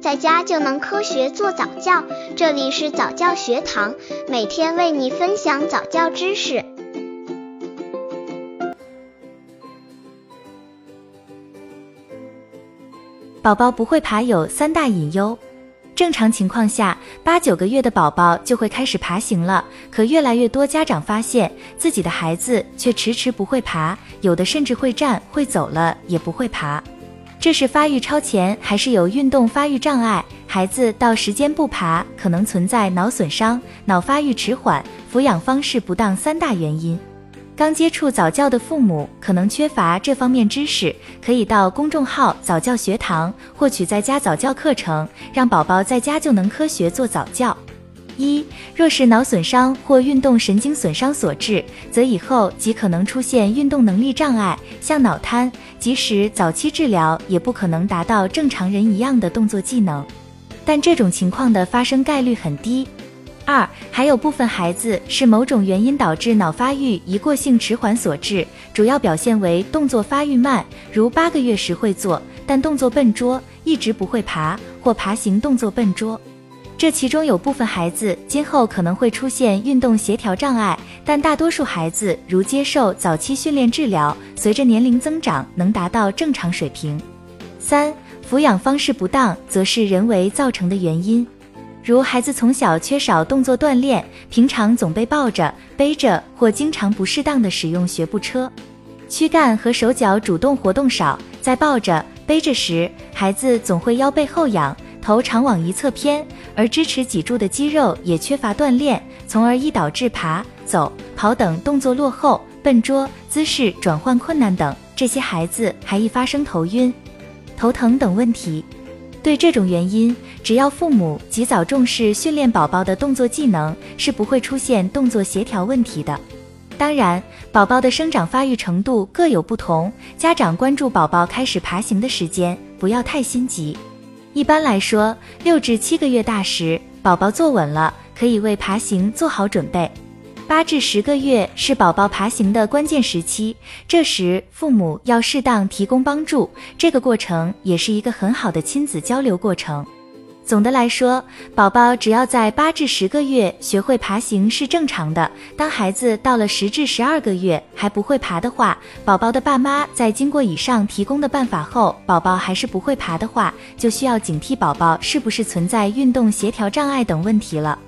在家就能科学做早教。这里是早教学堂，每天为你分享早教知识。宝宝不会爬有三大隐忧。正常情况下，八九个月的宝宝就会开始爬行了。可越来越多家长发现自己的孩子却迟迟不会爬，有的甚至会站会走了也不会爬。这是发育超前还是有运动发育障碍？孩子到时间不爬，可能存在脑损伤、脑发育迟缓、抚养方式不当三大原因。刚接触早教的父母可能缺乏这方面知识，可以到公众号早教学堂获取在家早教课程，让宝宝在家就能科学做早教。一，若是脑损伤或运动神经损伤所致，则以后极可能出现运动能力障碍，像脑瘫，即使早期治疗，也不可能达到正常人一样的动作技能。但这种情况的发生概率很低。二，还有部分孩子是某种原因导致脑发育一过性迟缓所致，主要表现为动作发育慢，如八个月时会坐，但动作笨拙，一直不会爬，或爬行动作笨拙。这其中有部分孩子今后可能会出现运动协调障碍，但大多数孩子如接受早期训练治疗，随着年龄增长能达到正常水平。三，抚养方式不当，则是人为造成的原因。如孩子从小缺少动作锻炼，平常总被抱着、背着，或经常不适当的使用学步车，躯干和手脚主动活动少，在抱着、背着时，孩子总会腰背后仰，头常往一侧偏，而支持脊柱的肌肉也缺乏锻炼，从而易导致爬、走、跑等动作落后、笨拙、姿势转换困难等。这些孩子还易发生头晕、头疼等问题。对这种原因，只要父母及早重视训练宝宝的动作技能，是不会出现动作协调问题的。当然，宝宝的生长发育程度各有不同，家长关注宝宝开始爬行的时间，不要太心急。一般来说，六至七个月大时，宝宝坐稳了，可以为爬行做好准备。八至十个月是宝宝爬行的关键时期，这时父母要适当提供帮助，这个过程也是一个很好的亲子交流过程。总的来说，宝宝只要在八至十个月学会爬行是正常的。当孩子到了十至十二个月还不会爬的话，宝宝的爸妈在经过以上提供的办法后，宝宝还是不会爬的话，就需要警惕宝宝是不是存在运动协调障碍等问题了。